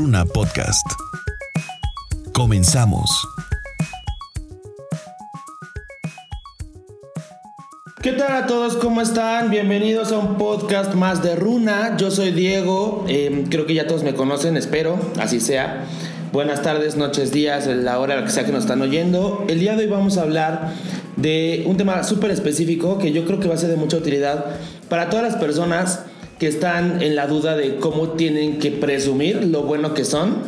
Runa Podcast. Comenzamos. ¿Qué tal a todos? ¿Cómo están? Bienvenidos a un podcast más de Runa. Yo soy Diego. eh, creo que ya todos me conocen, espero, así sea. Buenas tardes, noches, días, la hora que sea que nos están oyendo. El día de hoy vamos a hablar de un tema súper específico que yo creo que va a ser de mucha utilidad para todas las personas que están en la duda de cómo tienen que presumir lo bueno que son.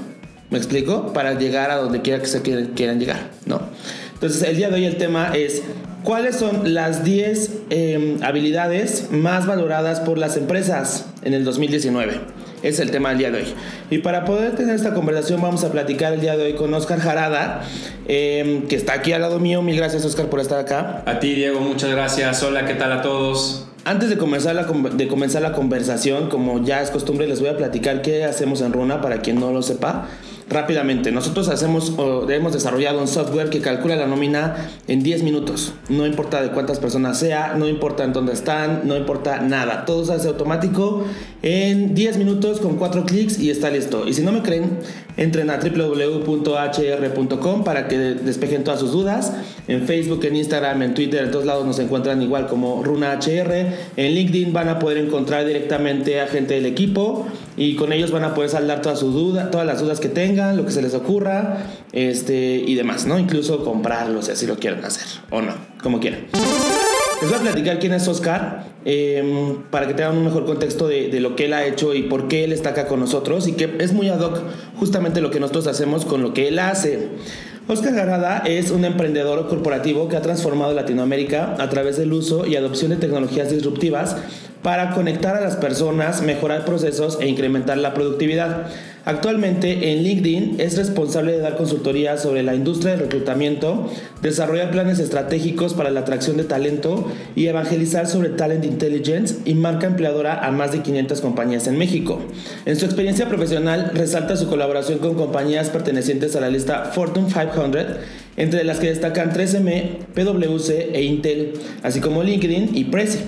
¿Me explico? Para llegar a donde quiera que se quieran, quieran llegar, ¿no? Entonces, el día de hoy el tema es cuáles son las 10 eh, habilidades más valoradas por las empresas en el 2019. Es el tema del día de hoy. Y para poder tener esta conversación vamos a platicar el día de hoy con Oscar Jarada, eh, que está aquí al lado mío. Mil gracias Oscar por estar acá. A ti, Diego, muchas gracias. Hola, ¿qué tal a todos? Antes de comenzar, la, de comenzar la conversación, como ya es costumbre, les voy a platicar qué hacemos en Runa para quien no lo sepa. Rápidamente, nosotros hacemos o hemos desarrollado un software que calcula la nómina en 10 minutos. No importa de cuántas personas sea, no importa en dónde están, no importa nada. Todo se hace automático en 10 minutos con 4 clics y está listo. Y si no me creen, entren a www.hr.com para que despejen todas sus dudas. En Facebook, en Instagram, en Twitter, en todos lados nos encuentran igual como Runa HR. En LinkedIn van a poder encontrar directamente a gente del equipo y con ellos van a poder saldar todas sus dudas, todas las dudas que tengan, lo que se les ocurra, este y demás, ¿no? Incluso comprarlos si así lo quieren hacer o no, como quieran. Les voy a platicar quién es Oscar eh, para que tengan un mejor contexto de, de lo que él ha hecho y por qué él está acá con nosotros y que es muy ad hoc justamente lo que nosotros hacemos con lo que él hace. Oscar Garada es un emprendedor corporativo que ha transformado Latinoamérica a través del uso y adopción de tecnologías disruptivas para conectar a las personas, mejorar procesos e incrementar la productividad. Actualmente en LinkedIn es responsable de dar consultoría sobre la industria del reclutamiento, desarrollar planes estratégicos para la atracción de talento y evangelizar sobre Talent Intelligence y marca empleadora a más de 500 compañías en México. En su experiencia profesional resalta su colaboración con compañías pertenecientes a la lista Fortune 500 entre las que destacan 3M, PwC e Intel, así como LinkedIn y Prezi.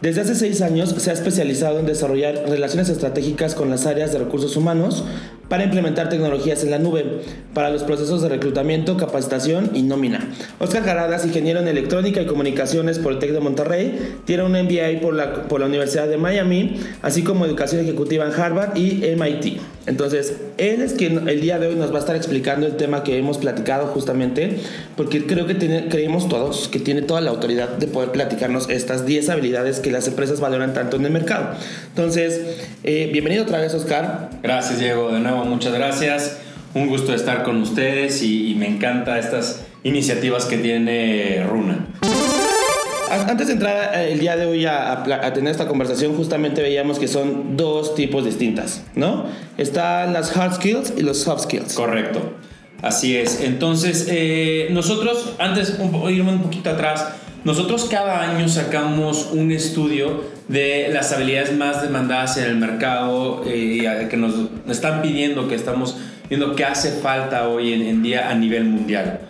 Desde hace seis años se ha especializado en desarrollar relaciones estratégicas con las áreas de recursos humanos para implementar tecnologías en la nube para los procesos de reclutamiento, capacitación y nómina. Oscar Garadas, ingeniero en electrónica y comunicaciones por el TEC de Monterrey, tiene un MBA por la, por la Universidad de Miami, así como educación ejecutiva en Harvard y MIT. Entonces, él es quien el día de hoy nos va a estar explicando el tema que hemos platicado justamente, porque creo que tiene- creemos todos que tiene toda la autoridad de poder platicarnos estas 10 habilidades que las empresas valoran tanto en el mercado. Entonces, eh, bienvenido otra vez, Oscar. Gracias, Diego. De nuevo, muchas gracias. Un gusto estar con ustedes y, y me encanta estas iniciativas que tiene Runa. Antes de entrar eh, el día de hoy a, a a tener esta conversación, justamente veíamos que son dos tipos distintas, ¿no? Están las hard skills y los soft skills. Correcto. Así es. Entonces, eh, nosotros, antes, un, irme un poquito atrás, nosotros cada año sacamos un estudio de las habilidades más demandadas en el mercado eh, que nos están pidiendo, que estamos viendo que hace falta hoy en, en día a nivel mundial.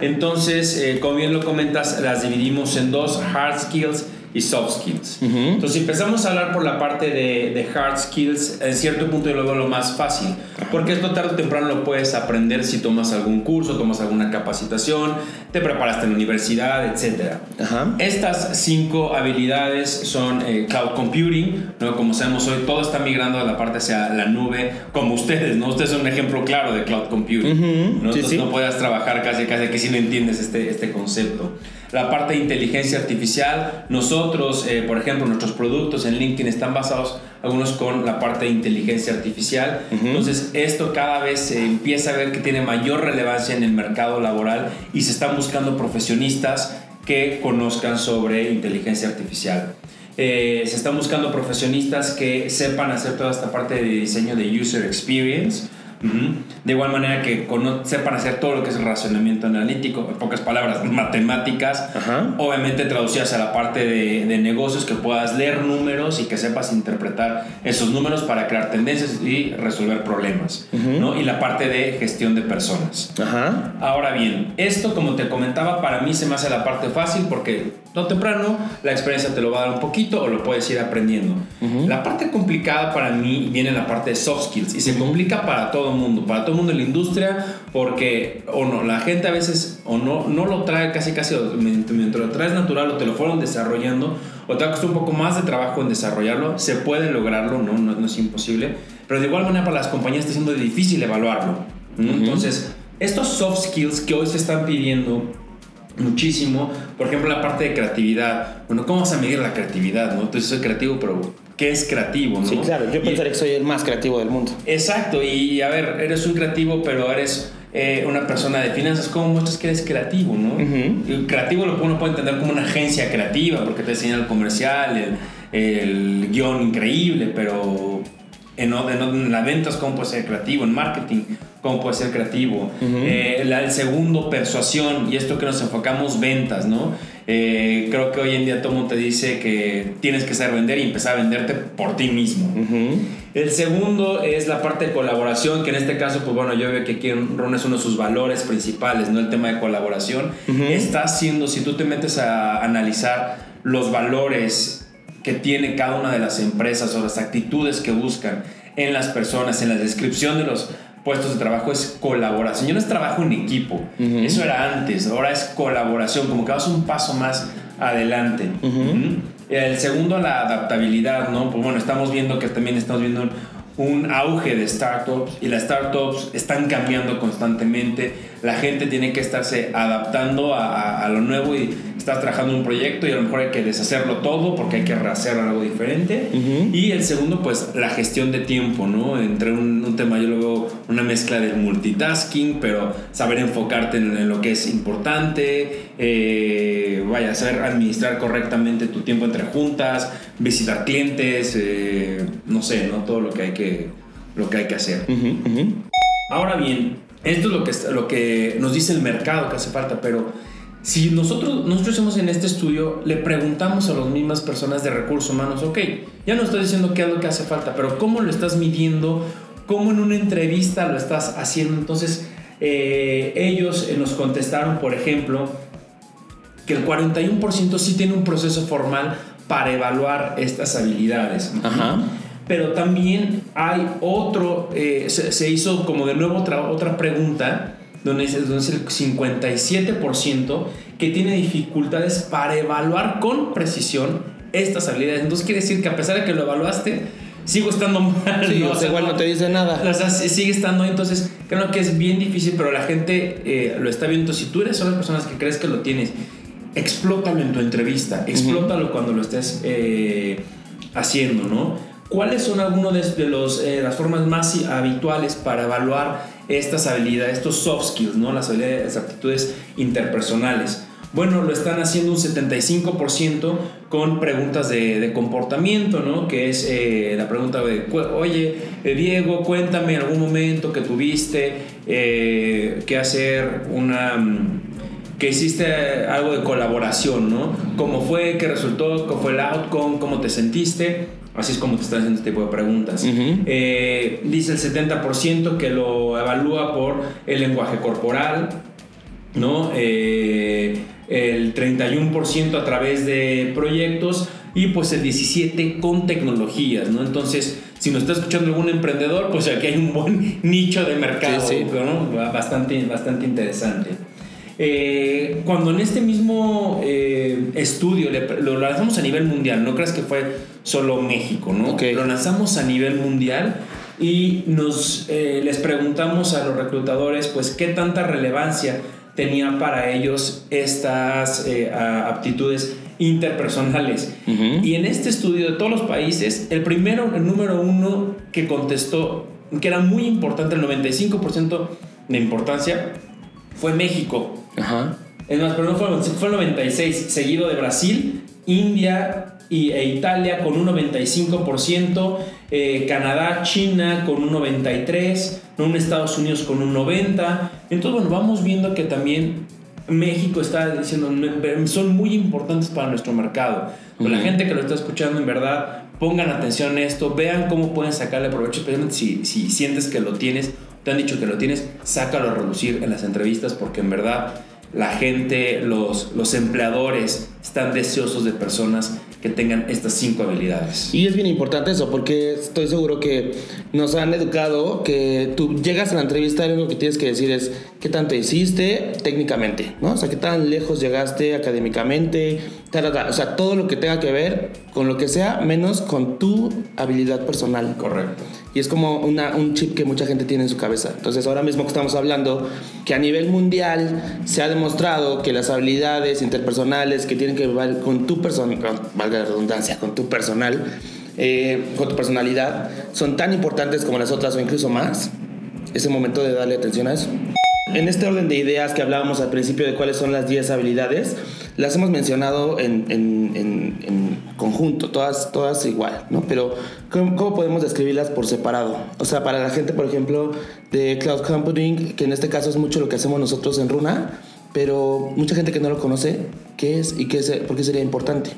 Entonces, eh, como bien lo comentas, las dividimos en dos, hard skills y soft skills. Entonces, si empezamos a hablar por la parte de, de hard skills, en cierto punto yo lo veo lo más fácil, porque esto tarde o temprano lo puedes aprender si tomas algún curso, tomas alguna capacitación, te preparaste en la universidad, etc. Ajá. Estas cinco habilidades son eh, cloud computing, ¿no? como sabemos hoy todo está migrando a la parte hacia la nube, como ustedes, ¿no? Ustedes son un ejemplo claro de cloud computing. ¿no? sí, Entonces sí. no puedas trabajar casi casi que si no entiendes este, este concepto. La parte de inteligencia artificial, nosotros, eh, por ejemplo, nuestros productos en LinkedIn están basados algunos con la parte de inteligencia artificial. Entonces, esto cada vez se empieza a ver que tiene mayor relevancia en el mercado laboral y se están buscando profesionistas que conozcan sobre inteligencia artificial. Eh, se están buscando profesionistas que sepan hacer toda esta parte de diseño de user experience. De igual manera que sepan hacer todo lo que es el razonamiento analítico, en pocas palabras, matemáticas, Ajá. obviamente traducidas a la parte de, de negocios, que puedas leer números y que sepas interpretar esos números para crear tendencias y resolver problemas, ¿no? Y la parte de gestión de personas. Ajá. Ahora bien, esto como te comentaba, para mí se me hace la parte fácil porque no temprano, la experiencia te lo va a dar un poquito o lo puedes ir aprendiendo. La parte complicada para mí viene en la parte de soft skills y se complica para todo el mundo, para todo el mundo en la industria, porque o no, la gente a veces o no, no lo trae casi casi, mientras lo traes natural o te lo fueron desarrollando o te ha costado un poco más de trabajo en desarrollarlo, se puede lograrlo, no, no, es imposible, pero de igual manera para las compañías está siendo difícil evaluarlo. Entonces, estos soft skills que hoy se están pidiendo muchísimo. Por ejemplo, la parte de creatividad. Bueno, ¿cómo vas a medir la creatividad? ¿no? Entonces soy creativo, pero ¿qué es creativo? ¿no? Sí, claro. Yo pensaría que soy el más creativo del mundo. Exacto. Y a ver, eres un creativo, pero eres eh, una persona de finanzas. ¿Cómo muestras que eres creativo? ¿no? El creativo lo uno puede entender como una agencia creativa, porque te enseña el comercial, el, el guion increíble, pero en, en, las ventas, ¿cómo puede ser creativo? En marketing cómo puede ser creativo. Eh, el segundo, persuasión, y esto que nos enfocamos, ventas, ¿no? Eh, creo que hoy en día todo mundo te dice que tienes que saber vender y empezar a venderte por ti mismo. El segundo es la parte de colaboración, que en este caso, pues bueno, yo veo que aquí Ron es uno de sus valores principales, ¿no? El tema de colaboración. Está haciendo, si tú te metes a analizar los valores que tiene cada una de las empresas o las actitudes que buscan en las personas, en la descripción de los puestos de trabajo es colaboración. Ya no es trabajo en equipo. Eso era antes. Ahora es colaboración. Como que vas un paso más adelante. El segundo, la adaptabilidad, ¿no? Pues bueno, estamos viendo que también estamos viendo un auge de startups y las startups están cambiando constantemente. La gente tiene que estarse adaptando a, a lo nuevo y estás trabajando en un proyecto y a lo mejor hay que deshacerlo todo porque hay que rehacer algo diferente. Y el segundo, pues la gestión de tiempo, ¿no? Entre un, un, tema, yo lo veo una mezcla del multitasking, pero saber enfocarte en, lo que es importante, eh, vaya, saber administrar correctamente tu tiempo entre juntas, visitar clientes, eh, no sé, ¿no? Todo lo que hay que, lo que, hay que hacer. Ahora bien, esto es lo que, lo que nos dice el mercado que hace falta, pero si nosotros, nosotros hacemos en este estudio, le preguntamos a las mismas personas de recursos humanos, ok, ya no estás diciendo qué es lo que hace falta, pero ¿cómo lo estás midiendo? ¿Cómo en una entrevista lo estás haciendo? Entonces, eh, ellos eh, nos contestaron, por ejemplo, que el 41% sí tiene un proceso formal para evaluar estas habilidades. Ajá. Pero también hay otro, eh, se, hizo como de nuevo otra, otra pregunta donde es, donde es el 57% que tiene dificultades para evaluar con precisión estas habilidades. Entonces quiere decir que a pesar de que lo evaluaste, sigo estando mal. Sí, ¿no? o sea, igual no te dice nada. O sea, sigue estando ahí. Entonces creo que es bien difícil, pero la gente eh, lo está viendo. Si tú eres una de las personas que crees que lo tienes, explótalo en tu entrevista, explótalo cuando lo estés eh, haciendo, ¿no? ¿Cuáles son algunas de, los, eh, las formas más habituales para evaluar estas habilidades, estos soft skills, ¿no? las habilidades, las aptitudes interpersonales? Bueno, lo están haciendo un 75% con preguntas de, comportamiento, ¿no? Que es eh, la pregunta de, oye, eh, Diego, cuéntame algún momento que tuviste que hacer una mm, que hiciste algo de colaboración, ¿no? ¿Cómo fue? ¿Qué resultó? ¿Cómo fue el outcome? ¿Cómo te sentiste? Así es como te están haciendo este tipo de preguntas. Eh, dice el 70% que lo evalúa por el lenguaje corporal, ¿no? Eh, el 31% a través de proyectos y pues el 17% con tecnologías, ¿no? Entonces, si nos está escuchando algún emprendedor, pues aquí hay un buen nicho de mercado, Bastante, bastante interesante. Eh, cuando en este mismo eh, estudio lo lanzamos a nivel mundial, no creas que fue solo México, ¿no? Lo lanzamos a nivel mundial y nos eh, les preguntamos a los reclutadores, pues, qué tanta relevancia tenía para ellos estas aptitudes interpersonales. Y en este estudio de todos los países, el primero, el número uno que contestó, que era muy importante, el 95% de importancia, fue México. Ajá. Es más, pero no fue, fue el 96, seguido de Brasil, India y, e Italia con un 95%, eh, Canadá, China con un 93%, un Estados Unidos con un 90%. Entonces, bueno, vamos viendo que también México está diciendo, son muy importantes para nuestro mercado. La gente que lo está escuchando, en verdad, pongan atención a esto, vean cómo pueden sacarle provecho, especialmente si, si sientes que lo tienes te han dicho que lo tienes, sácalo a reducir en las entrevistas porque en verdad la gente, los, los empleadores están deseosos de personas que tengan estas cinco habilidades. Y es bien importante eso, porque estoy seguro que nos han educado que tú llegas a la entrevista y lo que tienes que decir es qué tanto hiciste técnicamente, ¿no? O sea, qué tan lejos llegaste académicamente, o sea, todo lo que tenga que ver con lo que sea, menos con tu habilidad personal. Correcto. Y es como una, un chip que mucha gente tiene en su cabeza. Entonces, ahora mismo que estamos hablando, que a nivel mundial se ha demostrado que las habilidades interpersonales que tienen que ver con tu persona, valga la redundancia, con tu personal, eh, con tu personalidad, son tan importantes como las otras o incluso más. Es el momento de darle atención a eso. En este orden de ideas que hablábamos al principio de cuáles son las 10 habilidades, las hemos mencionado en, conjunto, todas, todas igual, ¿no? Pero ¿cómo, podemos describirlas por separado? O sea, para la gente, por ejemplo, de Cloud Computing, que en este caso es mucho lo que hacemos nosotros en Runa, pero mucha gente que no lo conoce, ¿qué es y qué es, por qué sería importante?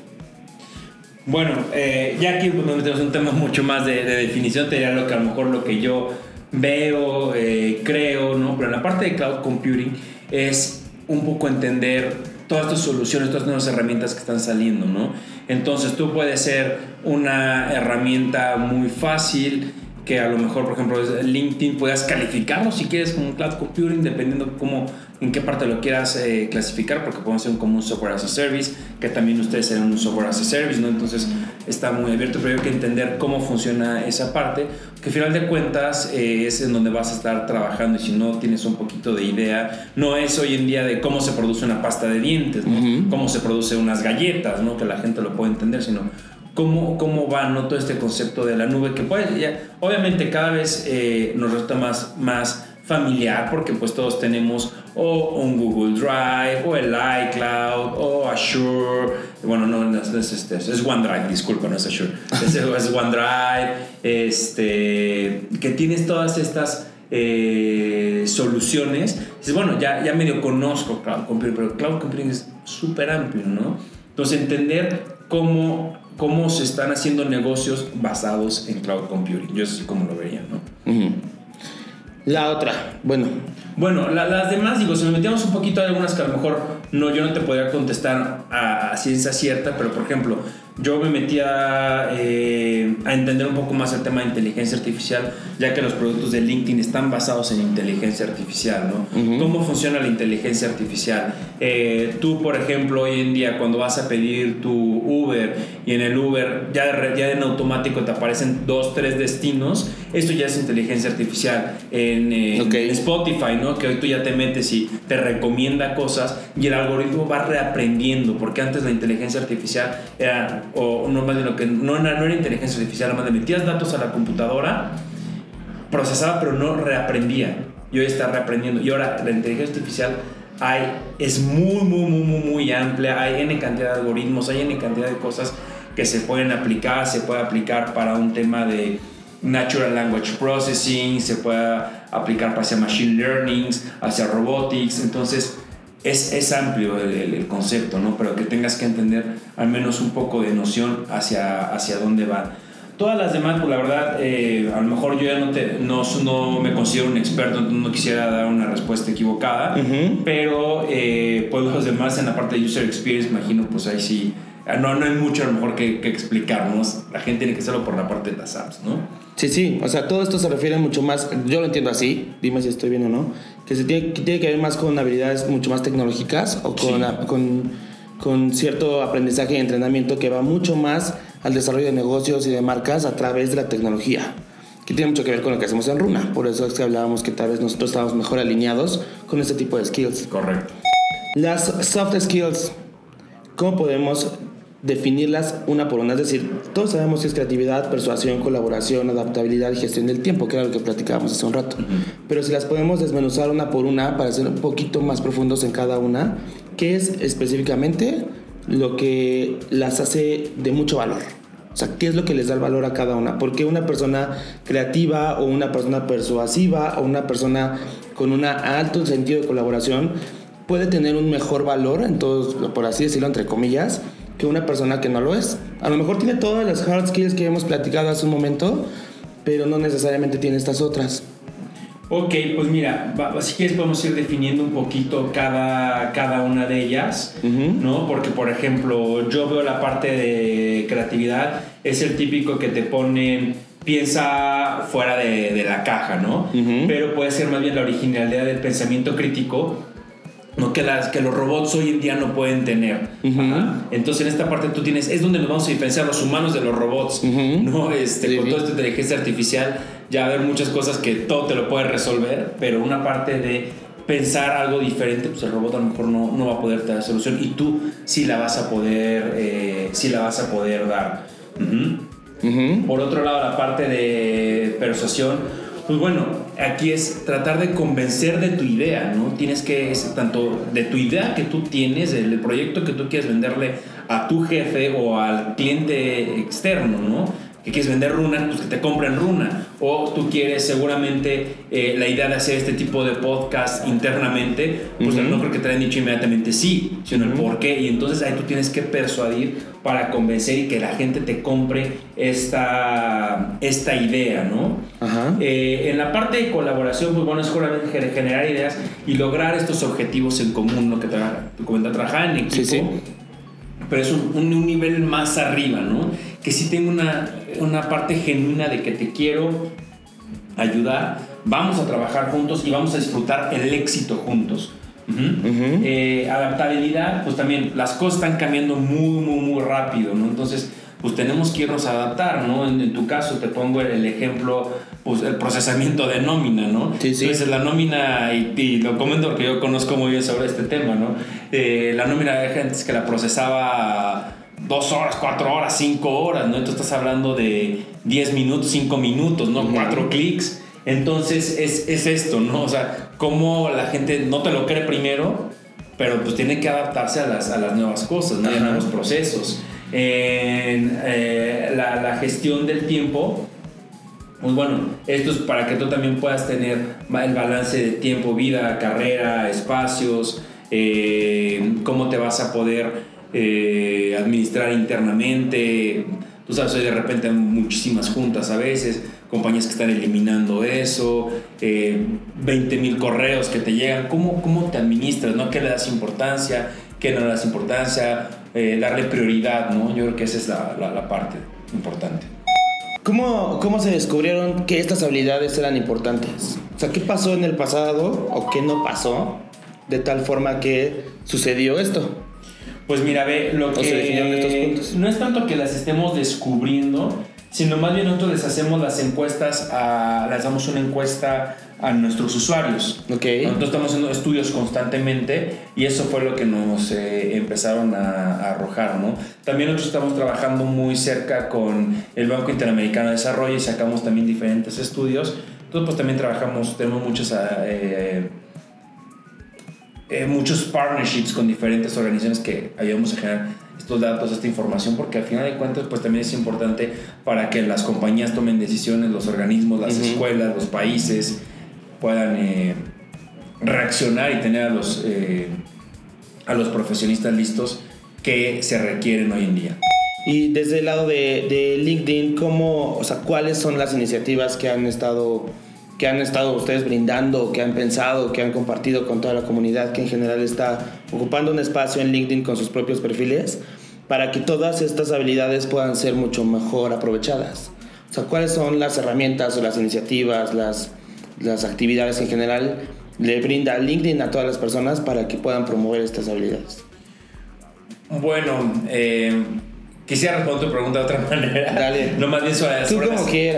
Bueno, eh, ya aquí nos metemos un tema mucho más de, de definición, te diría lo que a lo mejor lo que yo veo, eh, creo, ¿no? Pero la parte de cloud computing es un poco entender todas estas soluciones, todas estas nuevas herramientas que están saliendo, ¿no? Entonces tú puedes ser una herramienta muy fácil que a lo mejor, por ejemplo, LinkedIn puedas calificarlo si quieres como cloud computing, dependiendo cómo, en qué parte lo quieras eh, clasificar, porque podemos ser como un software as a service, que también ustedes serán un software as a service, ¿no? Entonces está muy abierto, pero hay que entender cómo funciona esa parte, que al final de cuentas eh, es en donde vas a estar trabajando y si no tienes un poquito de idea, no es hoy en día de cómo se produce una pasta de dientes, ¿no? Cómo se produce unas galletas, ¿no? Que la gente lo puede entender, sino cómo, cómo va ¿no? todo este concepto de la nube, que puede, ya, obviamente cada vez eh, nos resulta más, más familiar porque pues todos tenemos o un Google Drive o el iCloud o Azure bueno no, es, este, es, OneDrive disculpa no es Azure es, es OneDrive este que tienes todas estas eh, soluciones dices bueno ya, ya medio conozco Cloud Computing pero Cloud Computing es súper amplio ¿no? entonces entender cómo cómo se están haciendo negocios basados en cloud computing. Yo así como lo vería, ¿no? La otra, bueno. Bueno, las demás, digo, si me metíamos un poquito, hay algunas que a lo mejor no, yo no te podría contestar a, a ciencia cierta, pero por ejemplo, yo me metía eh, a entender un poco más el tema de inteligencia artificial, ya que los productos de LinkedIn están basados en inteligencia artificial, ¿no? ¿Cómo funciona la inteligencia artificial? Eh, tú, por ejemplo, hoy en día cuando vas a pedir tu Uber y en el Uber ya, ya en automático te aparecen dos, tres destinos, esto ya es inteligencia artificial. En, Spotify, ¿no? Que hoy tú ya te metes y te recomienda cosas y el algoritmo va reaprendiendo, porque antes la inteligencia artificial era o no más de lo que no, no era inteligencia artificial, más de metías datos a la computadora, procesaba pero no reaprendía. Y hoy está reaprendiendo. Y ahora la inteligencia artificial hay, es muy, muy, muy, muy, muy amplia. Hay N cantidad de algoritmos, hay N cantidad de cosas que se pueden aplicar. Se puede aplicar para un tema de Natural Language Processing, se puede aplicar hacia Machine Learning, hacia Robotics. Entonces, es, es amplio el, concepto, ¿no? Pero que tengas que entender al menos un poco de noción hacia, hacia dónde va. Todas las demás, pues la verdad, eh, a lo mejor yo ya no, te, no, no, me considero un experto, no quisiera dar una respuesta equivocada, pero eh, pues los demás en la parte de user experience, imagino, pues ahí sí, no, no hay mucho a lo mejor que, que explicarnos, la gente tiene que hacerlo por la parte de las apps, ¿no? Sí, sí, o sea, todo esto se refiere mucho más, yo lo entiendo así, dime si estoy bien o no, que se tiene, que tiene que ver más con habilidades mucho más tecnológicas o con, con, con, cierto aprendizaje y entrenamiento que va mucho más al desarrollo de negocios y de marcas a través de la tecnología, que tiene mucho que ver con lo que hacemos en Runa. Por eso es que hablábamos que tal vez nosotros estamos mejor alineados con este tipo de skills. Correcto. Las soft skills, ¿cómo podemos definirlas una por una. Es decir, todos sabemos que es creatividad, persuasión, colaboración, adaptabilidad y gestión del tiempo, que era lo que platicábamos hace un rato. Pero si las podemos desmenuzar una por una para ser un poquito más profundos en cada una, ¿qué es específicamente lo que las hace de mucho valor? O sea, ¿qué es lo que les da el valor a cada una? Porque una persona creativa o una persona persuasiva o una persona con un alto sentido de colaboración puede tener un mejor valor, en todos, por así decirlo, entre comillas, que una persona que no lo es. A lo mejor tiene todas las hard skills que hemos platicado hace un momento, pero no necesariamente tiene estas otras. Ok, pues mira, si quieres podemos ir definiendo un poquito cada, cada una de ellas, ¿no? Porque, por ejemplo, yo veo la parte de creatividad, es el típico que te pone piensa fuera de, la caja, ¿no? Pero puede ser más bien la originalidad del pensamiento crítico ¿no? que, las, que los robots hoy en día no pueden tener. Entonces en esta parte tú tienes, es donde nos vamos a diferenciar los humanos de los robots, ¿no? Este, Con toda esta inteligencia artificial ya va a haber muchas cosas que todo te lo puede resolver, pero una parte de pensar algo diferente, pues el robot a lo mejor no, no va a poder dar solución y tú sí la vas a poder, eh, sí la vas a poder dar. Por otro lado, la parte de persuasión, pues bueno, aquí es tratar de convencer de tu idea, ¿no? Tienes que, tanto de tu idea que tú tienes, del proyecto que tú quieres venderle a tu jefe o al cliente externo, ¿no? Que quieres vender runa, pues que te compren runa. O tú quieres seguramente eh, la idea de hacer este tipo de podcast internamente, pues no creo que te hayan dicho inmediatamente sí, sino el por qué. Y entonces ahí tú tienes que persuadir para convencer y que la gente te compre esta, esta idea, ¿no? Eh, en la parte de colaboración, pues bueno, es generar ideas y lograr estos objetivos en común, lo que te, te trabajar en equipo. Sí, sí. Pero es un, un nivel más arriba, ¿no? Que sí tengo una, una parte genuina de que te quiero ayudar, vamos a trabajar juntos y vamos a disfrutar el éxito juntos. Eh, adaptabilidad, pues también las cosas están cambiando muy, muy, muy rápido, ¿no? Entonces, pues tenemos que irnos a adaptar, ¿no? En, tu caso te pongo el, ejemplo, pues el procesamiento de nómina, ¿no? Sí, sí. Entonces la nómina, y, lo comento porque yo conozco muy bien sobre este tema, ¿no? Eh, la nómina de gente que la procesaba dos horas, cuatro horas, cinco horas, ¿no? Entonces estás hablando de diez minutos, cinco minutos, ¿no? Cuatro clics. Entonces es, es, esto, ¿no? O sea, cómo la gente no te lo cree primero, pero pues tiene que adaptarse a las, a las nuevas cosas, ¿no? a nuevos procesos. En eh, la, la, gestión del tiempo, pues bueno, esto es para que tú también puedas tener el balance de tiempo, vida, carrera, espacios, eh, cómo te vas a poder eh, administrar internamente. Tú sabes, hoy de repente hay muchísimas juntas a veces, compañías que están eliminando eso, eh, 20 mil correos que te llegan. ¿Cómo, ¿Cómo te administras? ¿no? ¿Qué le das importancia? ¿Qué no le das importancia? Eh, darle prioridad, ¿no? Yo creo que esa es la, la, parte importante. ¿Cómo, ¿Cómo se descubrieron que estas habilidades eran importantes? O sea, ¿qué pasó en el pasado o qué no pasó de tal forma que sucedió esto? Pues mira, ve, lo que no es tanto que las estemos descubriendo, sino más bien nosotros les hacemos las encuestas, a, les damos una encuesta a nuestros usuarios. Okay. Nosotros estamos haciendo estudios constantemente y eso fue lo que nos eh, empezaron a, arrojar, ¿no? También nosotros estamos trabajando muy cerca con el Banco Interamericano de Desarrollo y sacamos también diferentes estudios. Entonces, pues también trabajamos, tenemos muchos... Eh, eh, muchos partnerships con diferentes organizaciones que ayudamos a generar estos datos, esta información, porque al final de cuentas, pues también es importante para que las compañías tomen decisiones, los organismos, las escuelas, los países puedan eh, reaccionar y tener a los, eh, a los profesionistas listos que se requieren hoy en día. Y desde el lado de, de LinkedIn, ¿cómo, o sea, ¿cuáles son las iniciativas que han estado que han estado ustedes brindando, que han pensado, que han compartido con toda la comunidad que en general está ocupando un espacio en LinkedIn con sus propios perfiles para que todas estas habilidades puedan ser mucho mejor aprovechadas. O sea, ¿cuáles son las herramientas o las iniciativas, las, las actividades en general le brinda LinkedIn a todas las personas para que puedan promover estas habilidades? Bueno, eh Quisiera responder tu pregunta de otra manera. Dale. No más bien sobre,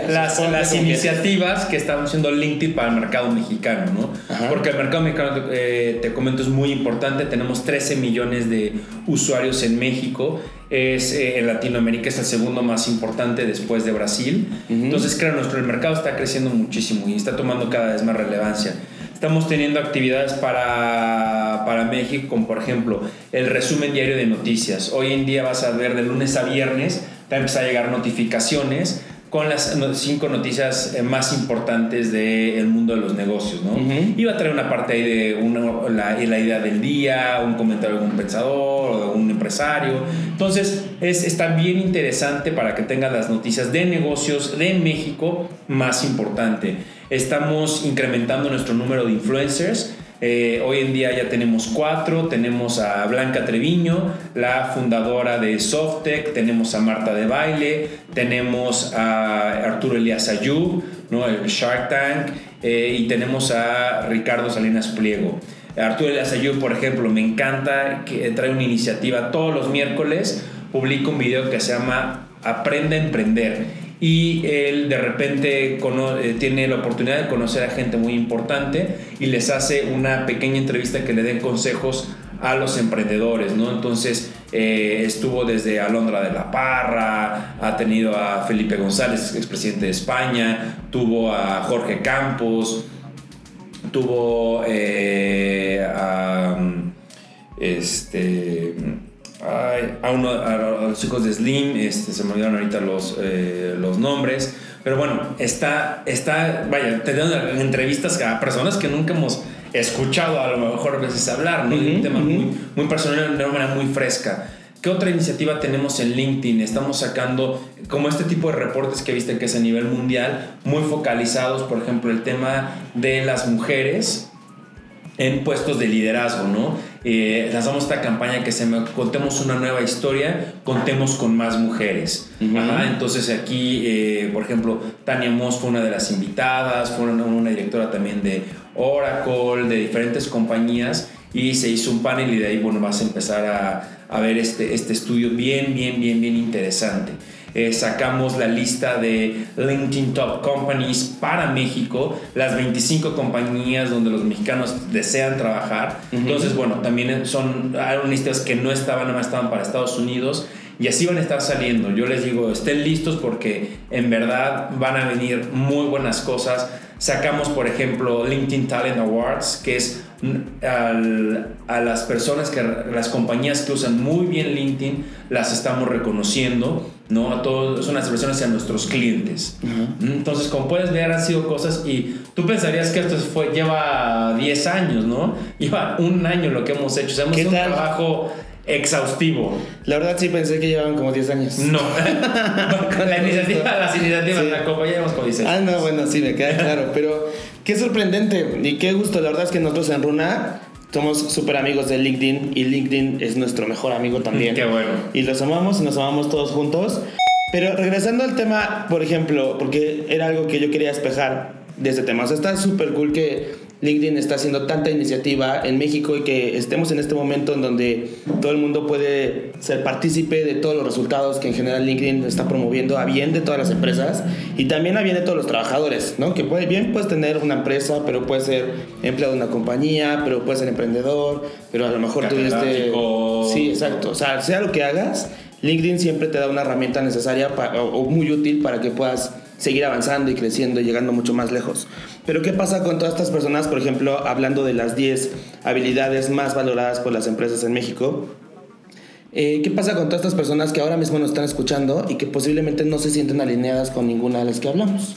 las, las, iniciativas que están haciendo LinkedIn para el mercado mexicano, ¿no? Porque el mercado mexicano, eh, te comento, es muy importante. Tenemos 13 millones de usuarios en México. Es, eh, en Latinoamérica es el segundo más importante después de Brasil. Entonces, claro, nuestro mercado está creciendo muchísimo y está tomando cada vez más relevancia. Estamos teniendo actividades para, para México, como por ejemplo el resumen diario de noticias. Hoy en día vas a ver de lunes a viernes, te a a llegar notificaciones con las cinco noticias eh, más importantes del mundo de los negocios, ¿no? Y va a traer una parte ahí de una, la, la, idea del día, un comentario de algún pensador o de un empresario. Entonces, es, está bien interesante para que tengas las noticias de negocios de México más importante. Estamos incrementando nuestro número de influencers. Eh, hoy en día ya tenemos cuatro, tenemos a Blanca Treviño, la fundadora de Softec, tenemos a Marta de Baile, tenemos a Arturo Elías Ayub, ¿no? el Shark Tank, eh, y tenemos a Ricardo Salinas Pliego. Arturo Elías Ayub, por ejemplo, me encanta que trae una iniciativa todos los miércoles, publica un video que se llama Aprende a Emprender y él de repente eh, tiene la oportunidad de conocer a gente muy importante y les hace una pequeña entrevista que le den consejos a los emprendedores, ¿no? Entonces eh, estuvo desde Alondra de la Parra, ha tenido a Felipe González, expresidente de España, tuvo a Jorge Campos, tuvo eh, a este a, uno, a, los chicos de Slim, este, se me olvidaron ahorita los, eh, los nombres, pero bueno, está, está vaya, teniendo entrevistas a personas que nunca hemos escuchado a lo mejor a veces hablar, ¿no? de un tema muy, muy personal, de una manera muy fresca. ¿Qué otra iniciativa tenemos en LinkedIn? Estamos sacando como este tipo de reportes que viste que es a nivel mundial, muy focalizados, por ejemplo, el tema de las mujeres en puestos de liderazgo, ¿no? Eh, lanzamos esta campaña que se me contemos una nueva historia, contemos con más mujeres. entonces aquí, eh, por ejemplo, Tania Moss fue una de las invitadas, fue una, directora también de Oracle, de diferentes compañías, y se hizo un panel y de ahí, bueno, vas a empezar a, a ver este, este estudio bien, bien, bien, bien interesante. Eh, sacamos la lista de LinkedIn Top Companies para México, las 25 compañías donde los mexicanos desean trabajar. Entonces, bueno, también son listas que no estaban, más estaban para Estados Unidos. Y así van a estar saliendo. Yo les digo, estén listos porque en verdad van a venir muy buenas cosas. Sacamos, por ejemplo, LinkedIn Talent Awards, que es a las personas, que las compañías que usan muy bien LinkedIn, las estamos reconociendo, ¿no? A todos, son las personas y a nuestros clientes. Entonces, como puedes ver, han sido cosas y tú pensarías que esto fue, lleva 10 años, ¿no? Lleva un año lo que hemos hecho. O sea, hemos hecho un trabajo exhaustivo. La verdad sí pensé que llevaban como 10 años. No. la iniciativa, las iniciativas, la compañía llevamos como 10 Ah, no, bueno, sí, me queda claro. Pero qué sorprendente y qué gusto. La verdad es que nosotros en Runa somos súper amigos de LinkedIn y LinkedIn es nuestro mejor amigo también. Qué bueno. Y los amamos y nos amamos todos juntos. Pero regresando al tema, por ejemplo, porque era algo que yo quería despejar de este tema. O sea, está súper cool que LinkedIn está haciendo tanta iniciativa en México y que estemos en este momento en donde todo el mundo puede ser partícipe de todos los resultados que en general LinkedIn está promoviendo a bien de todas las empresas y también a bien de todos los trabajadores, ¿no? Que puede, bien puedes tener una empresa, pero puedes ser empleado de una compañía, pero puedes ser emprendedor, pero a lo mejor tuviste... Sí, exacto. O sea, sea lo que hagas, LinkedIn siempre te da una herramienta necesaria o muy útil para que puedas seguir avanzando y creciendo y llegando mucho más lejos. Pero ¿qué pasa con todas estas personas, por ejemplo, hablando de las 10 habilidades más valoradas por las empresas en México? Eh, ¿Qué pasa con todas estas personas que ahora mismo nos están escuchando y que posiblemente no se sienten alineadas con ninguna de las que hablamos?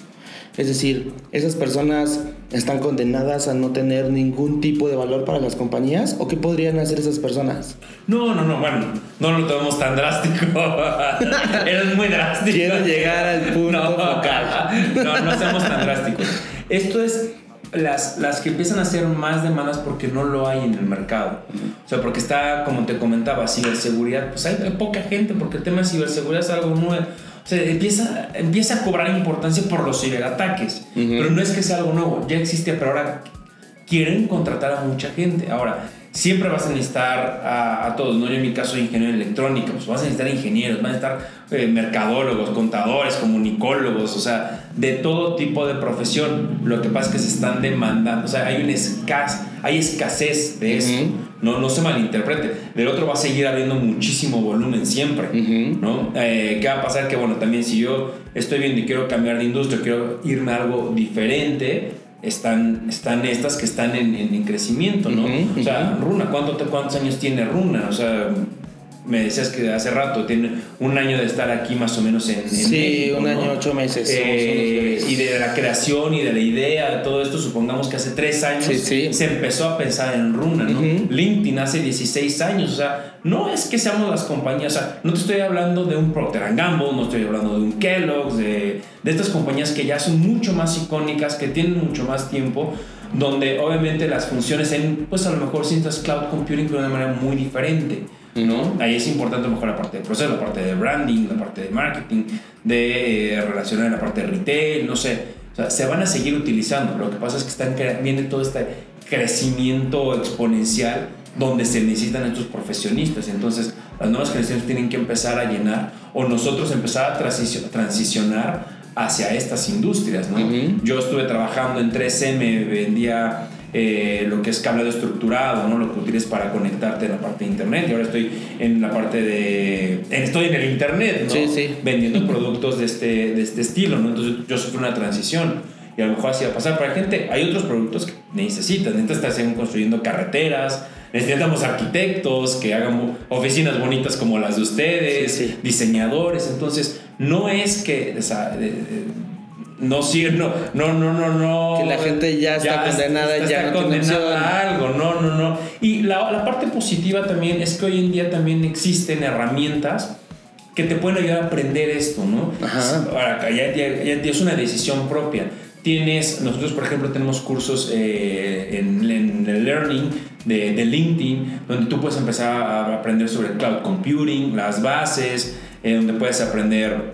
Es decir, esas personas están condenadas a no tener ningún tipo de valor para las compañías o qué podrían hacer esas personas? No, no, no, bueno, no lo tomemos tan drástico. Eres muy drástico. Quiero llegar al punto no, focal. No, no seamos tan drásticos. Esto es las, las que empiezan a ser más demandas porque no lo hay en el mercado. O sea, porque está, como te comentaba, ciberseguridad, pues hay, poca gente porque el tema de ciberseguridad es algo nuevo se empieza, empieza a cobrar importancia por los ciberataques. Pero no es que sea algo nuevo, ya existe, pero ahora quieren contratar a mucha gente. Ahora, siempre vas a necesitar a, todos, ¿no? Yo en mi caso soy ingeniero electrónico, pues vas a necesitar ingenieros, vas a necesitar eh, mercadólogos, contadores, comunicólogos, o sea, de todo tipo de profesión. Lo que pasa es que se están demandando, o sea, hay una escasez, hay escasez de eso. No, no se malinterprete. Del otro va a seguir habiendo muchísimo volumen siempre, ¿no? Eh, ¿Qué va a pasar? Que bueno, también si yo estoy viendo y quiero cambiar de industria, quiero irme a algo diferente, están, están estas que están en, en crecimiento, ¿no? o sea, Runa, ¿cuánto ¿cuántos años tiene Runa? O sea, me decías que hace rato tiene un año de estar aquí más o menos en, sí un año ocho meses eh, y de la creación y de la idea de todo esto, supongamos que hace tres años se empezó a pensar en Runa, ¿no? LinkedIn hace 16 años, o sea, no es que seamos las compañías, o sea, no te estoy hablando de un Procter Gamble, no estoy hablando de un Kellogg's, de, de estas compañías que ya son mucho más icónicas, que tienen mucho más tiempo, donde obviamente las funciones en, pues a lo mejor sientas cloud computing de una manera muy diferente. ¿No? Ahí es importante mejor la parte de proceso, la parte de branding, la parte de marketing, de eh, relacionar la parte de retail, no sé. O sea, se van a seguir utilizando. Lo que pasa es que están, viene todo este crecimiento exponencial donde se necesitan estos profesionistas. Entonces, las nuevas generaciones tienen que empezar a llenar o nosotros empezar a transicionar hacia estas industrias. ¿no? Yo estuve trabajando en 3M, vendía eh, lo que es cableado estructurado, ¿no? lo que utilizas para conectarte en la parte de internet. Y ahora estoy en la parte de. Estoy en el internet, ¿no? Sí, sí. Vendiendo productos de este, de este estilo, ¿no? Entonces yo sufrí una transición. Y a lo mejor así va a pasar. Para gente, hay otros productos que necesitan. Necesitas estar construyendo carreteras. Necesitamos arquitectos que hagan oficinas bonitas como las de ustedes, diseñadores. Entonces, no es que. O sea, no sí, no, no, no, no, no. Que la gente ya está condenada, ya está condenada a algo, no, no, no. Y la, la, parte positiva también es que hoy en día también existen herramientas que te pueden ayudar a aprender esto, ¿no? Ajá. Ahora, ya, ya, ya es una decisión propia. Tienes, nosotros por ejemplo tenemos cursos eh, en, en, el learning de, de, LinkedIn, donde tú puedes empezar a aprender sobre cloud computing, las bases, eh, donde puedes aprender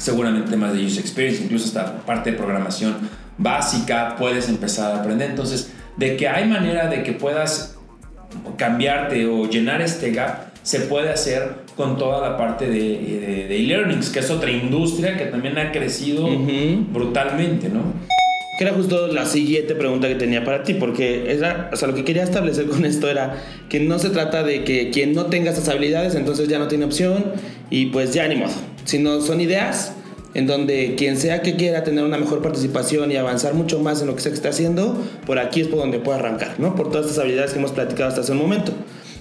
seguramente más de user experience, incluso esta parte de programación básica, puedes empezar a aprender. Entonces, de que hay manera de que puedas cambiarte o llenar este gap, se puede hacer con toda la parte de e-learnings, que es otra industria que también ha crecido brutalmente, ¿no? Que era justo la siguiente pregunta que tenía para ti, porque era, o sea, lo que quería establecer con esto era que no se trata de que quien no tenga estas habilidades entonces ya no tiene opción y pues ya ni modo, sino son ideas en donde quien sea que quiera tener una mejor participación y avanzar mucho más en lo que se está haciendo, por aquí es por donde puede arrancar, ¿no? Por todas estas habilidades que hemos platicado hasta hace un momento.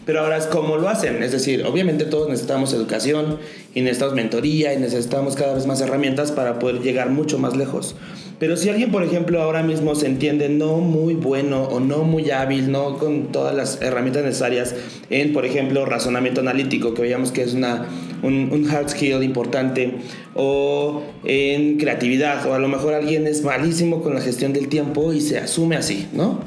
Pero ahora es cómo lo hacen, es decir, obviamente todos necesitamos educación y necesitamos mentoría y necesitamos cada vez más herramientas para poder llegar mucho más lejos. Pero si alguien, por ejemplo, ahora mismo se entiende no muy bueno o no muy hábil, no con todas las herramientas necesarias en, por ejemplo, razonamiento analítico, que veíamos que es una, un, un hard skill importante, o en creatividad, o a lo mejor alguien es malísimo con la gestión del tiempo y se asume así, ¿no?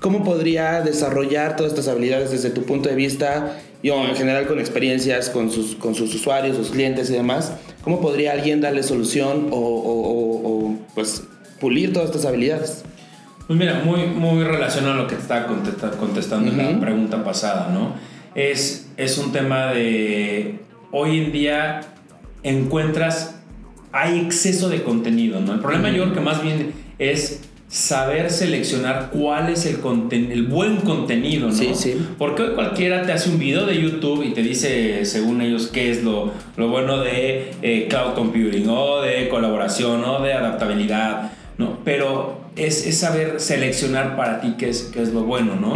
¿Cómo podría desarrollar todas estas habilidades desde tu punto de vista, y en general con experiencias con sus, con sus usuarios, sus clientes y demás? ¿Cómo podría alguien darle solución o, o, pues pulir todas estas habilidades? Pues mira, muy, muy relacionado a lo que te estaba contestando en la pregunta pasada, ¿no? Es, es un tema de hoy en día encuentras, hay exceso de contenido, ¿no? El problema yo creo que más bien es saber seleccionar cuál es el, el buen contenido, ¿no? Sí, sí. Porque hoy cualquiera te hace un video de YouTube y te dice, según ellos, qué es lo, lo bueno de eh, cloud computing o de colaboración o de adaptabilidad, ¿no? Pero es, es saber seleccionar para ti qué es, qué es lo bueno, ¿no?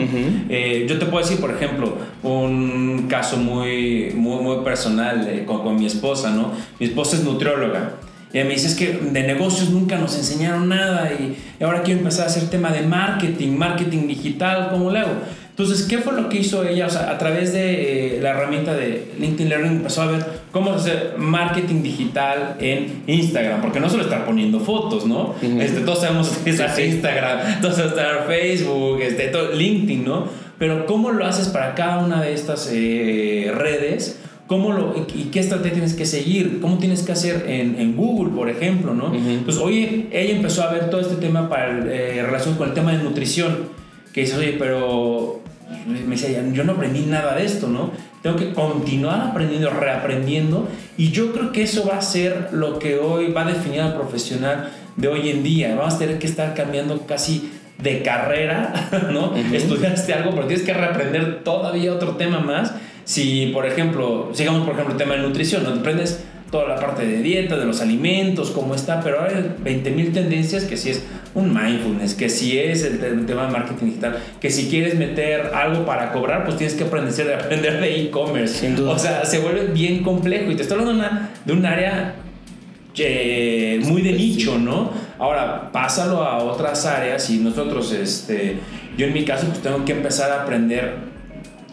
Eh, yo te puedo decir, por ejemplo, un caso muy, muy, muy personal eh, con, con mi esposa, ¿no? Mi esposa es nutrióloga. Y me dice, es que de negocios nunca nos enseñaron nada y, ahora quiero empezar a hacer tema de marketing, marketing digital, ¿cómo le hago? Entonces, ¿qué fue lo que hizo ella? O sea, a través de eh, la herramienta de LinkedIn Learning empezó a ver cómo hacer marketing digital en Instagram, porque no solo estar poniendo fotos, ¿no? este, todos sabemos utilizar Instagram, todos sabemos Facebook, este, todo, LinkedIn, ¿no? Pero ¿cómo lo haces para cada una de estas eh, redes? ¿Cómo lo, y qué estrategia tienes que seguir? ¿Cómo tienes que hacer en, en Google, por ejemplo? ¿no? Entonces, oye, ella empezó a ver todo este tema para eh, relación con el tema de nutrición. Que dice, oye, pero me decía, yo no aprendí nada de esto, ¿no? Tengo que continuar aprendiendo, reaprendiendo. Y yo creo que eso va a ser lo que hoy va a definir al profesional de hoy en día. Vamos a tener que estar cambiando casi de carrera, ¿no? Estudiaste algo, pero tienes que reaprender todavía otro tema más si, por ejemplo, sigamos por ejemplo el tema de nutrición, ¿no? aprendes toda la parte de dieta, de los alimentos, cómo está, pero hay 20.000 tendencias que si es un mindfulness, que si es el, tema de marketing digital, que si quieres meter algo para cobrar, pues tienes que aprender, aprender de e-commerce. O sea, se vuelve bien complejo y te estoy hablando de, una, de un área eh, muy de nicho, ¿no? Ahora, pásalo a otras áreas y nosotros, este, yo en mi caso, pues tengo que empezar a aprender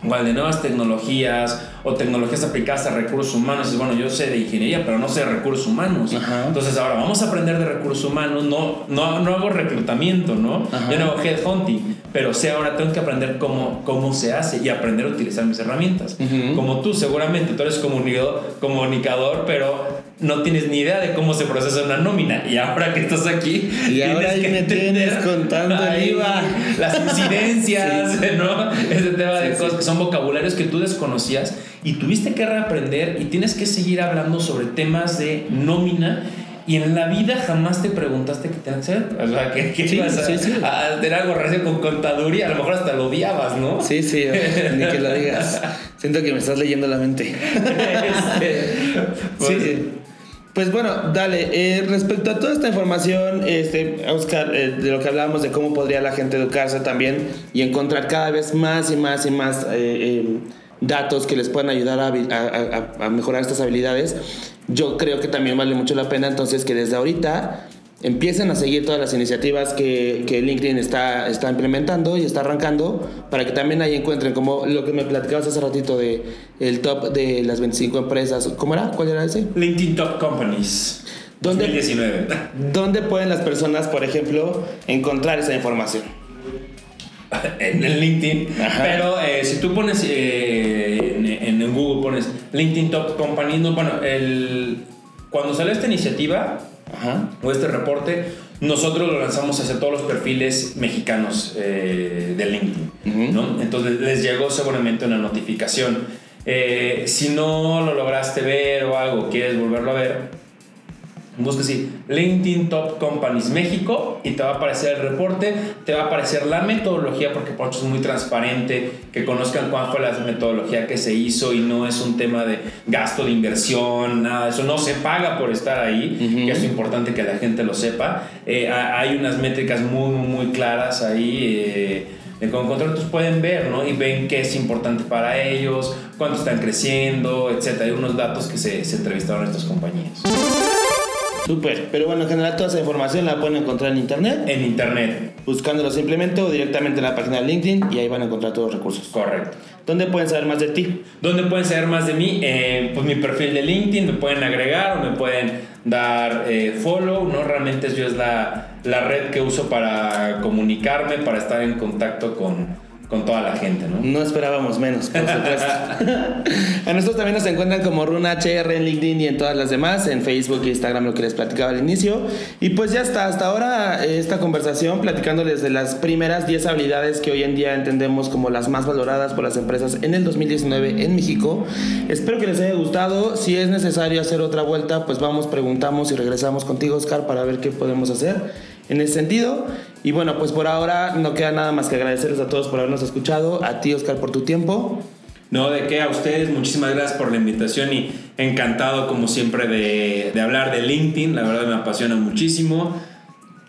igual de nuevas tecnologías o tecnologías aplicadas a recursos humanos. Y bueno, yo sé de ingeniería, pero no sé de recursos humanos. Entonces ahora vamos a aprender de recursos humanos. No, no, no hago reclutamiento, ¿no? Yo no hago headhunting, pero sé ahora tengo que aprender cómo, cómo se hace y aprender a utilizar mis herramientas. Como tú, seguramente tú eres comunicador, comunicador, pero no tienes ni idea de cómo se procesa una nómina. Y ahora que estás aquí, y ahora ahí me tienes contando el IVA, las incidencias, ¿no? Ese tema de cosas que son vocabularios que tú desconocías y tuviste que reaprender y tienes que seguir hablando sobre temas de nómina. Y en la vida jamás te preguntaste qué te hacer. O sea, ¿qué, qué ibas a, a, tener algo relacionado con contaduría? A lo mejor hasta lo odiabas, ¿no? Sí, sí, ni que lo digas. Siento que me estás leyendo la mente. Este, pues, sí. Pues bueno, dale. Eh, respecto a toda esta información, este, Oscar, eh, de lo que hablábamos de cómo podría la gente educarse también y encontrar cada vez más y más y más eh, datos que les puedan ayudar a, a mejorar estas habilidades, yo creo que también vale mucho la pena entonces que desde ahorita empiecen a seguir todas las iniciativas que, que, LinkedIn está, está implementando y está arrancando para que también ahí encuentren como lo que me platicabas hace ratito de el top de las 25 empresas. ¿Cómo era? ¿Cuál era ese? LinkedIn Top Companies. ¿Dónde, 2019. ¿Dónde pueden las personas, por ejemplo, encontrar esa información? en el LinkedIn. Pero eh, si tú pones eh, en, en, Google, pones LinkedIn Top Companies, no, bueno, el, cuando salió esta iniciativa, o este reporte, nosotros lo lanzamos hacia todos los perfiles mexicanos eh, de LinkedIn. ¿no? Entonces les llegó seguramente una notificación. Eh, si no lo lograste ver o algo, quieres volverlo a ver, Busca así, LinkedIn Top Companies México y te va a aparecer el reporte, te va a aparecer la metodología porque por es muy transparente, que conozcan cuál fue la metodología que se hizo y no es un tema de gasto de inversión, nada, eso no se paga por estar ahí, que es importante que la gente lo sepa. Eh, hay unas métricas muy, muy claras ahí. Eh, de cómo contratos pueden ver, ¿no? Y ven qué es importante para ellos, cuánto están creciendo, etc. Hay unos datos que se, se entrevistaron a estas compañías. Súper. Pero bueno, en general toda esa información la pueden encontrar en internet. En internet. Buscándolo simplemente o directamente en la página de LinkedIn y ahí van a encontrar todos los recursos. Correcto. ¿Dónde pueden saber más de ti? ¿Dónde pueden saber más de mí? Eh, pues mi perfil de LinkedIn, me pueden agregar o me pueden dar eh, follow, ¿no? Realmente yo es la, la red que uso para comunicarme, para estar en contacto con, con toda la gente, ¿no? No esperábamos menos, por supuesto. a nosotros también nos encuentran como RunaHR en LinkedIn y en todas las demás, en Facebook e Instagram, lo que les platicaba al inicio. Y pues ya está, hasta ahora eh, esta conversación platicándoles de las primeras 10 habilidades que hoy en día entendemos como las más valoradas por las empresas en el 2019 en México. Espero que les haya gustado. Si es necesario hacer otra vuelta, pues vamos, preguntamos y regresamos contigo, Oscar, para ver qué podemos hacer en ese sentido. Y bueno, pues por ahora no queda nada más que agradecerles a todos por habernos escuchado, a ti Oscar por tu tiempo. No, de qué, a ustedes muchísimas gracias por la invitación y encantado como siempre de, de hablar de LinkedIn, la verdad me apasiona muchísimo.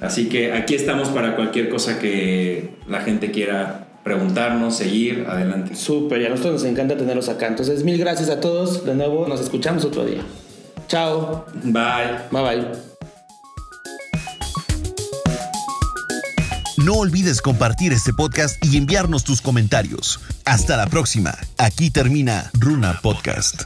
Así que aquí estamos para cualquier cosa que la gente quiera preguntarnos, seguir, adelante. Súper, y a nosotros nos encanta tenerlos acá. Entonces, mil gracias a todos. De nuevo, nos escuchamos otro día. Chao. Bye. Bye bye. No olvides compartir este podcast y enviarnos tus comentarios. Hasta la próxima. Aquí termina Runa Podcast.